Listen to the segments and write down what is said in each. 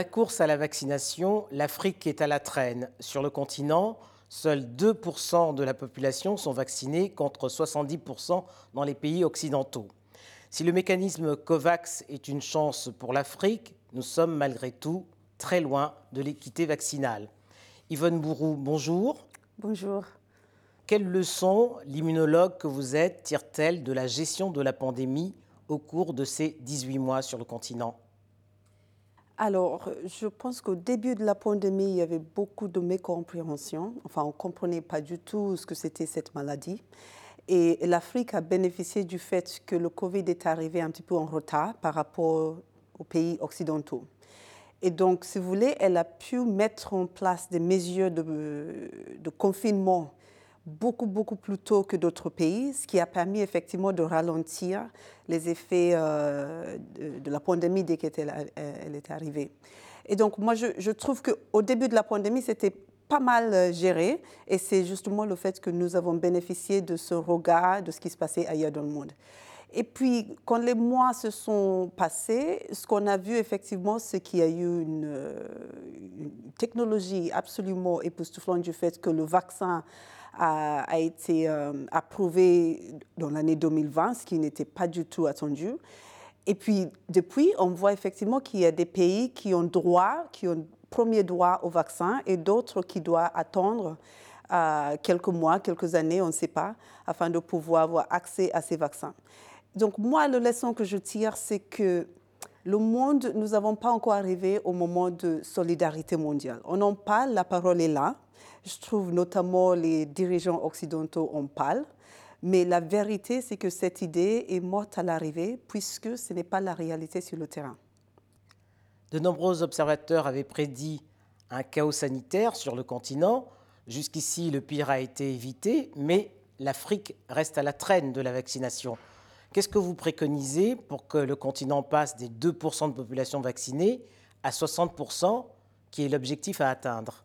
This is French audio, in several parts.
La course à la vaccination, l'Afrique est à la traîne. Sur le continent, seuls 2% de la population sont vaccinés contre 70% dans les pays occidentaux. Si le mécanisme COVAX est une chance pour l'Afrique, nous sommes malgré tout très loin de l'équité vaccinale. Yvonne Bourou, bonjour. Bonjour. Quelles leçons l'immunologue que vous êtes tire-t-elle de la gestion de la pandémie au cours de ces 18 mois sur le continent? Alors, je pense qu'au début de la pandémie, il y avait beaucoup de mécompréhension. Enfin, on ne comprenait pas du tout ce que c'était cette maladie. Et l'Afrique a bénéficié du fait que le Covid est arrivé un petit peu en retard par rapport aux pays occidentaux. Et donc, si vous voulez, elle a pu mettre en place des mesures de, de confinement beaucoup, beaucoup plus tôt que d'autres pays, ce qui a permis effectivement de ralentir les effets euh, de, la pandémie dès qu'elle elle est arrivée. Et donc, moi, je, je trouve qu'au début de la pandémie, c'était pas mal euh, géré et c'est justement le fait que nous avons bénéficié de ce regard de ce qui se passait ailleurs dans le monde. Et puis, quand les mois se sont passés, ce qu'on a vu effectivement, c'est qu'il y a eu euh, une, technologie absolument époustouflante du fait que le vaccin a, été euh, approuvé dans l'année 2020, ce qui n'était pas du tout attendu. Et puis, depuis, on voit effectivement qu'il y a des pays qui ont droit, qui ont premier droit au vaccin et d'autres qui doivent attendre euh, quelques mois, quelques années, on ne sait pas, afin de pouvoir avoir accès à ces vaccins. Donc, moi, la leçon que je tire, c'est que le monde, nous n'avons pas encore arrivé au moment de solidarité mondiale. On en parle, la parole est là. Je trouve notamment les dirigeants occidentaux en parlent. Mais la vérité, c'est que cette idée est morte à l'arrivée puisque ce n'est pas la réalité sur le terrain. De nombreux observateurs avaient prédit un chaos sanitaire sur le continent. Jusqu'ici, le pire a été évité, mais l'Afrique reste à la traîne de la vaccination. Qu'est-ce que vous préconisez pour que le continent passe des 2% de population vaccinée à 60%, qui est l'objectif à atteindre?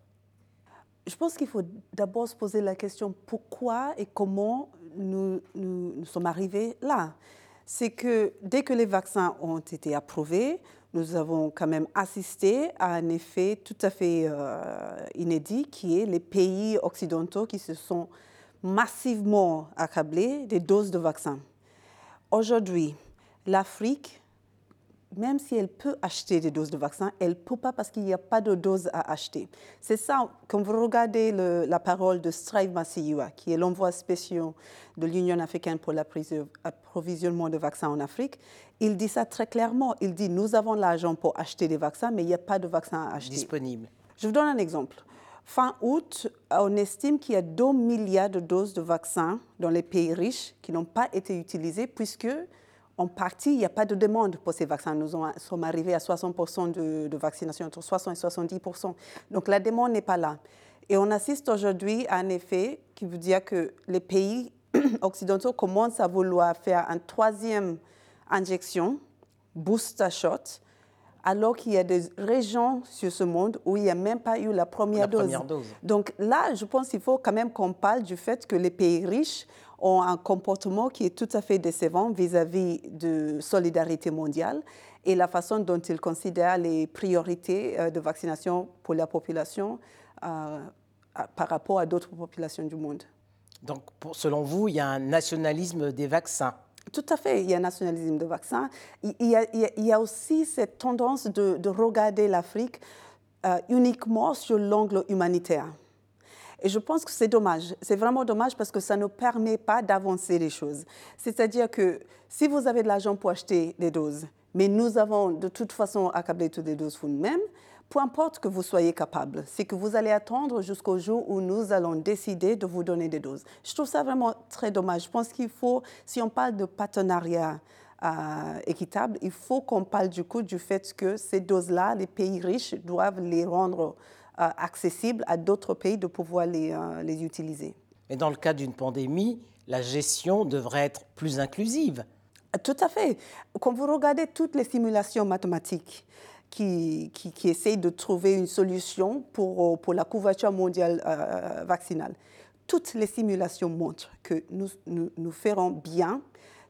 Je pense qu'il faut d'abord se poser la question pourquoi et comment nous, nous, sommes arrivés là? C'est que dès que les vaccins ont été approuvés, nous avons quand même assisté à un effet tout à fait euh, inédit qui est les pays occidentaux qui se sont massivement accablés des doses de vaccins. Aujourd'hui, l'Afrique même si elle peut acheter des doses de vaccins, elle ne peut pas parce qu'il n'y a pas de doses à acheter. C'est ça, quand vous regardez la parole de Strive Masiyiwa, qui est l'envoi spécial de l'Union africaine pour l'approvisionnement de vaccins en Afrique, il dit ça très clairement. Il dit, nous avons l'argent pour acheter des vaccins, mais il n'y a pas de vaccins à acheter. Disponible. Je vous donne un exemple. Fin août, on estime qu'il y a 2 milliards de doses de vaccins dans les pays riches qui n'ont pas été utilisées puisque en partie, il n'y a pas de demande pour ces vaccins. Nous sommes arrivés à 60% de, vaccination, entre 60 et 70%. Donc la demande n'est pas là. Et on assiste aujourd'hui à un effet qui veut dire que les pays occidentaux commencent à vouloir faire une troisième injection, booster shot, alors qu'il y a des régions sur ce monde où il n'y a même pas eu la première, dose. première dose. Donc là, je pense qu'il faut quand même qu'on parle du fait que les pays riches ont un comportement qui est tout à fait décevant vis-à-vis de solidarité mondiale et la façon dont ils considèrent les priorités euh, de vaccination pour la population euh, par rapport à d'autres populations du monde. Donc, selon vous, il y a un nationalisme des vaccins? Tout à fait, il y a un nationalisme de vaccins. Il y a, aussi cette tendance de, regarder l'Afrique euh, uniquement sur l'angle humanitaire. Et je pense que c'est dommage. C'est vraiment dommage parce que ça ne permet pas d'avancer les choses. C'est-à-dire que si vous avez de l'argent pour acheter des doses, mais nous avons de toute façon accablé toutes les doses vous-même, peu importe que vous soyez capable, c'est que vous allez attendre jusqu'au jour où nous allons décider de vous donner des doses. Je trouve ça vraiment très dommage. Je pense qu'il faut, si on parle de partenariat euh, équitable, il faut qu'on parle du coup du fait que ces doses-là, les pays riches doivent les rendre euh, accessible à d'autres pays de pouvoir les, euh, les utiliser. Mais dans le cas d'une pandémie, la gestion devrait être plus inclusive. Tout à fait. Quand vous regardez toutes les simulations mathématiques qui, qui, qui essayent de trouver une solution pour, pour la couverture mondiale euh, vaccinale, toutes les simulations montrent que nous, nous, nous ferons bien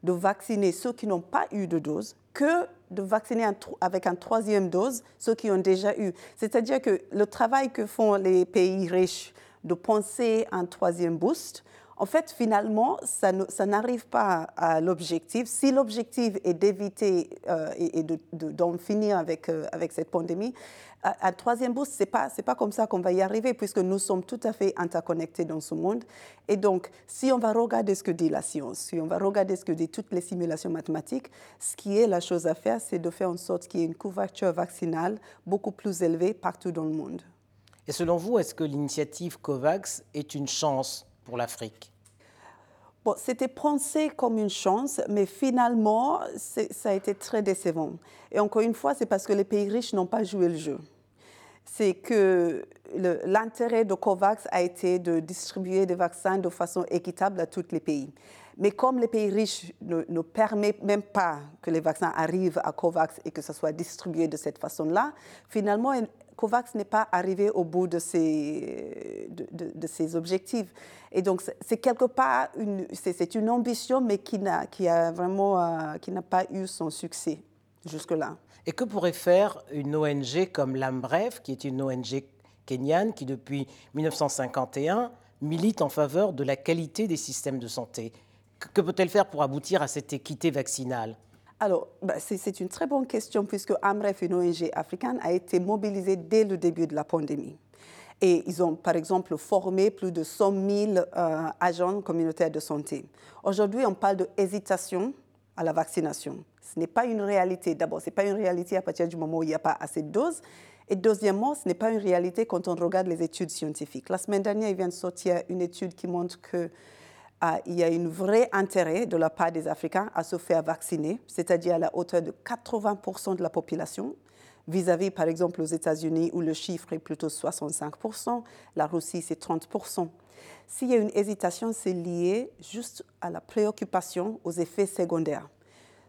de vacciner ceux qui n'ont pas eu de dose que de vacciner avec une troisième dose ceux qui ont déjà eu. C'est-à-dire que le travail que font les pays riches de penser un troisième boost, en fait, finalement, ça, n'arrive pas à l'objectif. Si l'objectif est d'éviter euh, et, d'en finir avec, euh, cette pandémie, un troisième boost, ce n'est pas, pas comme ça qu'on va y arriver, puisque nous sommes tout à fait interconnectés dans ce monde. Et donc, si on va regarder ce que dit la science, si on va regarder ce que disent toutes les simulations mathématiques, ce qui est la chose à faire, c'est de faire en sorte qu'il y ait une couverture vaccinale beaucoup plus élevée partout dans le monde. Et selon vous, est-ce que l'initiative COVAX est une chance pour l'Afrique? Bon, c'était pensé comme une chance, mais finalement, ça a été très décevant. Et encore une fois, c'est parce que les pays riches n'ont pas joué le jeu. C'est que l'intérêt de COVAX a été de distribuer des vaccins de façon équitable à tous les pays. Mais comme les pays riches ne, ne permettent même pas que les vaccins arrivent à COVAX et que ça soit distribué de cette façon-là, finalement, COVAX n'est pas arrivé au bout de ses, objectifs. Et donc, c'est quelque part une, c'est, une ambition, mais qui n'a, a vraiment, euh, qui n'a pas eu son succès jusque-là. Et que pourrait faire une ONG comme l'AMBREF, qui est une ONG kenyane qui, depuis 1951, milite en faveur de la qualité des systèmes de santé? Que peut-elle faire pour aboutir à cette équité vaccinale? Alors, bah, c'est une très bonne question puisque AMREF, une ONG africaine, a été mobilisée dès le début de la pandémie. Et ils ont, par exemple, formé plus de 100 000 euh, agents communautaires de santé. Aujourd'hui, on parle de hésitation à la vaccination. Ce n'est pas une réalité. D'abord, ce n'est pas une réalité à partir du moment où il n'y a pas assez de doses. Et deuxièmement, ce n'est pas une réalité quand on regarde les études scientifiques. La semaine dernière, il vient de sortir une étude qui montre que ah, il y a un vrai intérêt de la part des Africains à se faire vacciner, c'est-à-dire à la hauteur de 80% de la population, vis-à-vis, par exemple, aux États-Unis, où le chiffre est plutôt 65%, la Russie, c'est 30%. S'il y a une hésitation, c'est lié juste à la préoccupation aux effets secondaires.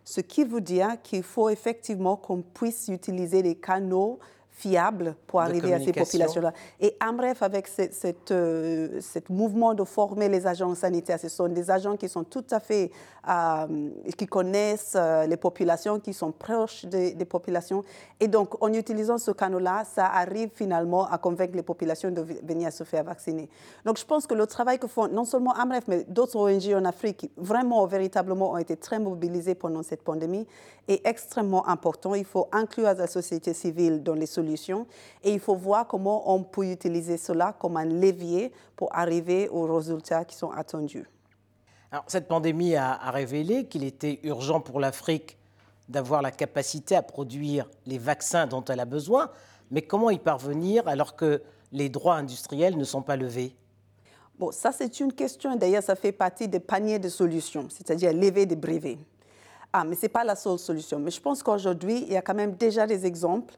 Ce qui veut dire qu'il faut effectivement qu'on puisse utiliser les canaux fiable pour arriver à ces populations-là. Et AMREF, avec ce euh, mouvement de former les agents sanitaires, ce sont des agents qui sont tout à fait, euh, qui connaissent euh, les populations, qui sont proches des, populations. Et donc, en utilisant ce canal-là, ça arrive finalement à convaincre les populations de venir se faire vacciner. Donc, je pense que le travail que font non seulement AMREF, mais d'autres ONG en Afrique, vraiment, véritablement, ont été très mobilisés pendant cette pandémie, est extrêmement important. Il faut inclure la société civile dans les solutions et il faut voir comment on peut utiliser cela comme un levier pour arriver aux résultats qui sont attendus. Alors, cette pandémie a, révélé qu'il était urgent pour l'Afrique d'avoir la capacité à produire les vaccins dont elle a besoin, mais comment y parvenir alors que les droits industriels ne sont pas levés? Bon, ça c'est une question, d'ailleurs ça fait partie des paniers de solutions, c'est-à-dire lever des brevets. Ah, mais ce n'est pas la seule solution. Mais je pense qu'aujourd'hui, il y a quand même déjà des exemples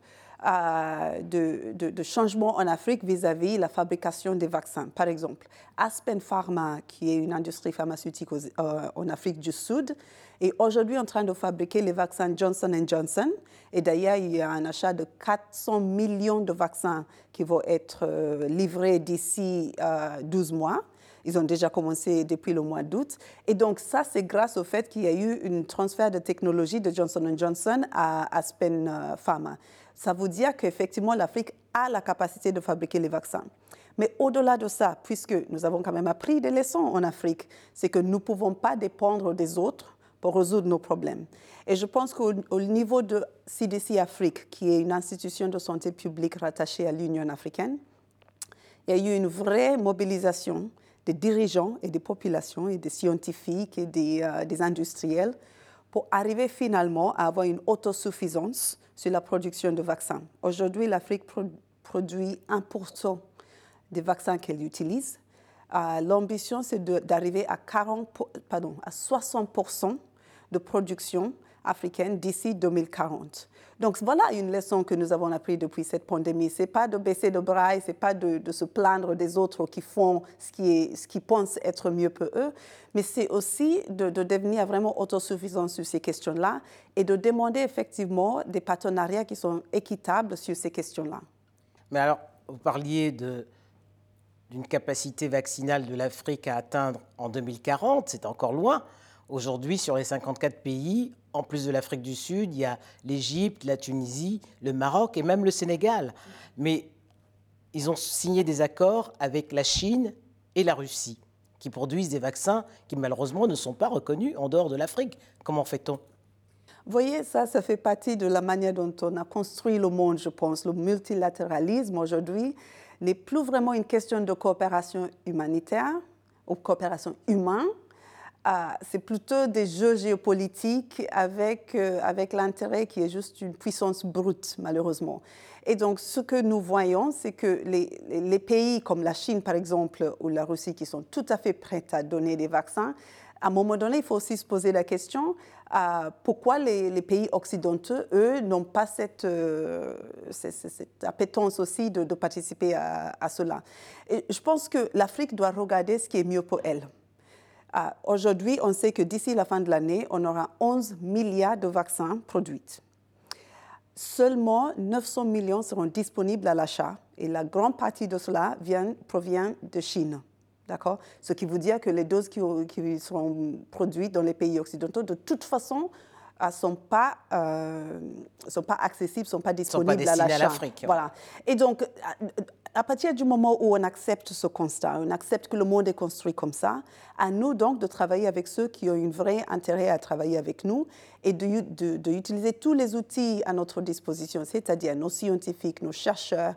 euh, de, de, changements en Afrique vis-à-vis la fabrication des vaccins. Par exemple, Aspen Pharma, qui est une industrie pharmaceutique euh, en Afrique du Sud, est aujourd'hui en train de fabriquer les vaccins Johnson Johnson. Et d'ailleurs, il y a un achat de 400 millions de vaccins qui vont être euh, livrés d'ici 12 mois. Ils ont déjà commencé depuis le mois d'août. Et donc ça, c'est grâce au fait qu'il y a eu un transfert de technologie de Johnson Johnson à Aspen Pharma ça veut dire qu'effectivement, l'Afrique a la capacité de fabriquer les vaccins. Mais au-delà de ça, puisque nous avons quand même appris des leçons en Afrique, c'est que nous ne pouvons pas dépendre des autres pour résoudre nos problèmes. Et je pense qu'au niveau de CDC Afrique, qui est une institution de santé publique rattachée à l'Union africaine, il y a eu une vraie mobilisation des dirigeants et des populations et des scientifiques et des, euh, des industriels pour arriver finalement à avoir une autosuffisance sur la production de vaccins. Aujourd'hui, l'Afrique produit 1% des vaccins qu'elle utilise. Euh, l'ambition, c'est d'arriver à, 40, pardon, à 60% de production africaine d'ici 2040. Donc voilà une leçon que nous avons appris depuis cette pandémie. Ce n'est pas de baisser de bras, ce n'est pas de, se plaindre des autres qui font ce qui, qui pensent être mieux pour eux, mais c'est aussi de, devenir vraiment autosuffisant sur ces questions-là et de demander effectivement des partenariats qui sont équitables sur ces questions-là. Mais alors, vous parliez d'une capacité vaccinale de l'Afrique à atteindre en 2040, c'est encore loin. Aujourd'hui, sur les 54 pays, en plus de l'Afrique du Sud, il y a l'Égypte, la Tunisie, le Maroc et même le Sénégal. Mais ils ont signé des accords avec la Chine et la Russie, qui produisent des vaccins qui malheureusement ne sont pas reconnus en dehors de l'Afrique. Comment fait-on? Vous voyez, ça, ça fait partie de la manière dont on a construit le monde, je pense. Le multilatéralisme aujourd'hui n'est plus vraiment une question de coopération humanitaire ou coopération humaine, ah, c'est plutôt des jeux géopolitiques avec, euh, avec l'intérêt qui est juste une puissance brute, malheureusement. Et donc, ce que nous voyons, c'est que les, les, pays comme la Chine, par exemple, ou la Russie, qui sont tout à fait prêts à donner des vaccins, à un moment donné, il faut aussi se poser la question euh, pourquoi les, pays occidentaux, eux, n'ont pas cette, euh, cette, appétence aussi de, participer à, cela. Je pense que l'Afrique doit regarder ce qui est mieux pour elle. Ah, aujourd'hui, on sait que d'ici la fin de l'année, on aura 11 milliards de vaccins produits. Seulement 900 millions seront disponibles à l'achat et la grande partie de cela vient, provient de Chine. Ce qui veut dire que les doses qui, seront produites dans les pays occidentaux, de toute façon, ne sont pas, euh, sont pas accessibles, ne sont pas disponibles sont pas à l'achat. Voilà. Et donc, à partir du moment où on accepte ce constat, on accepte que le monde est construit comme ça, à nous donc de travailler avec ceux qui ont un vrai intérêt à travailler avec nous et d'utiliser de, tous les outils à notre disposition, c'est-à-dire nos scientifiques, nos chercheurs,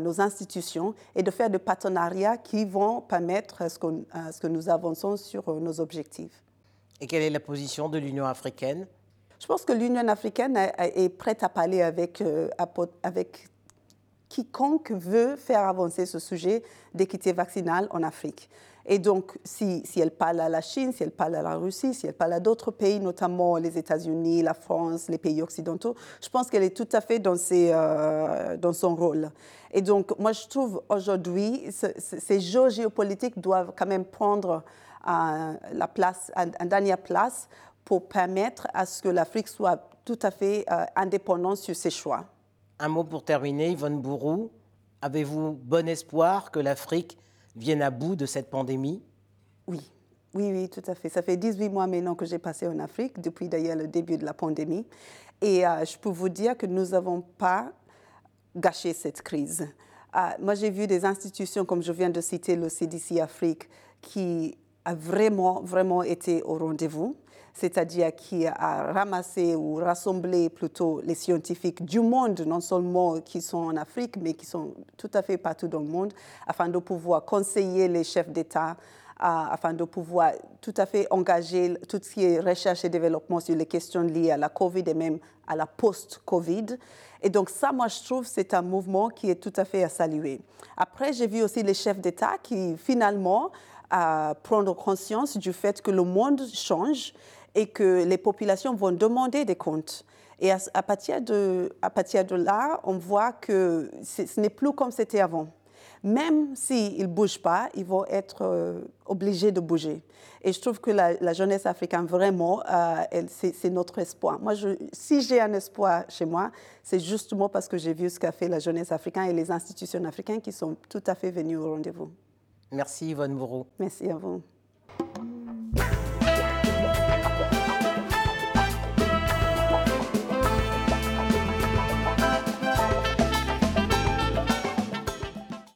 nos institutions, et de faire des partenariats qui vont permettre à ce, ce que nous avançons sur euh, nos objectifs. Et quelle est la position de l'Union africaine Je pense que l'Union africaine est prête à parler avec, euh, avec quiconque veut faire avancer ce sujet d'équité vaccinale en Afrique. Et donc, si, elle parle à la Chine, si elle parle à la Russie, si elle parle à d'autres pays, notamment les États-Unis, la France, les pays occidentaux, je pense qu'elle est tout à fait dans, euh, son rôle. Et donc, moi, je trouve aujourd'hui, ces jeux géopolitiques doivent quand même prendre euh, la place, une dernière place pour permettre à ce que l'Afrique soit tout à fait euh, indépendante sur ses choix. Un mot pour terminer, Yvonne Bourou. Avez-vous bon espoir que l'Afrique vienne à bout de cette pandémie? Oui, oui, oui, tout à fait. Ça fait 18 mois maintenant que j'ai passé en Afrique, depuis d'ailleurs le début de la pandémie. Et euh, je peux vous dire que nous n'avons pas gâché cette crise. Euh, moi, j'ai vu des institutions, comme je viens de citer le CDC Afrique, qui a vraiment, vraiment été au rendez-vous c'est-à-dire qui a ramassé ou rassemblé plutôt les scientifiques du monde, non seulement qui sont en Afrique, mais qui sont tout à fait partout dans le monde, afin de pouvoir conseiller les chefs d'État, afin de pouvoir tout à fait engager tout ce qui est recherche et développement sur les questions liées à la COVID et même à la post-COVID. Et donc ça, moi, je trouve, c'est un mouvement qui est tout à fait à saluer. Après, j'ai vu aussi les chefs d'État qui, finalement, à prendre conscience du fait que le monde change et que les populations vont demander des comptes. Et à, partir, de, à partir de là, on voit que ce n'est plus comme c'était avant. Même s'ils ne bougent pas, ils vont être euh, obligés de bouger. Et je trouve que la, jeunesse africaine, vraiment, euh, c'est notre espoir. Moi, je, si j'ai un espoir chez moi, c'est justement parce que j'ai vu ce qu'a fait la jeunesse africaine et les institutions africaines qui sont tout à fait venues au rendez-vous. Merci Yvonne Bourreau. Merci à vous.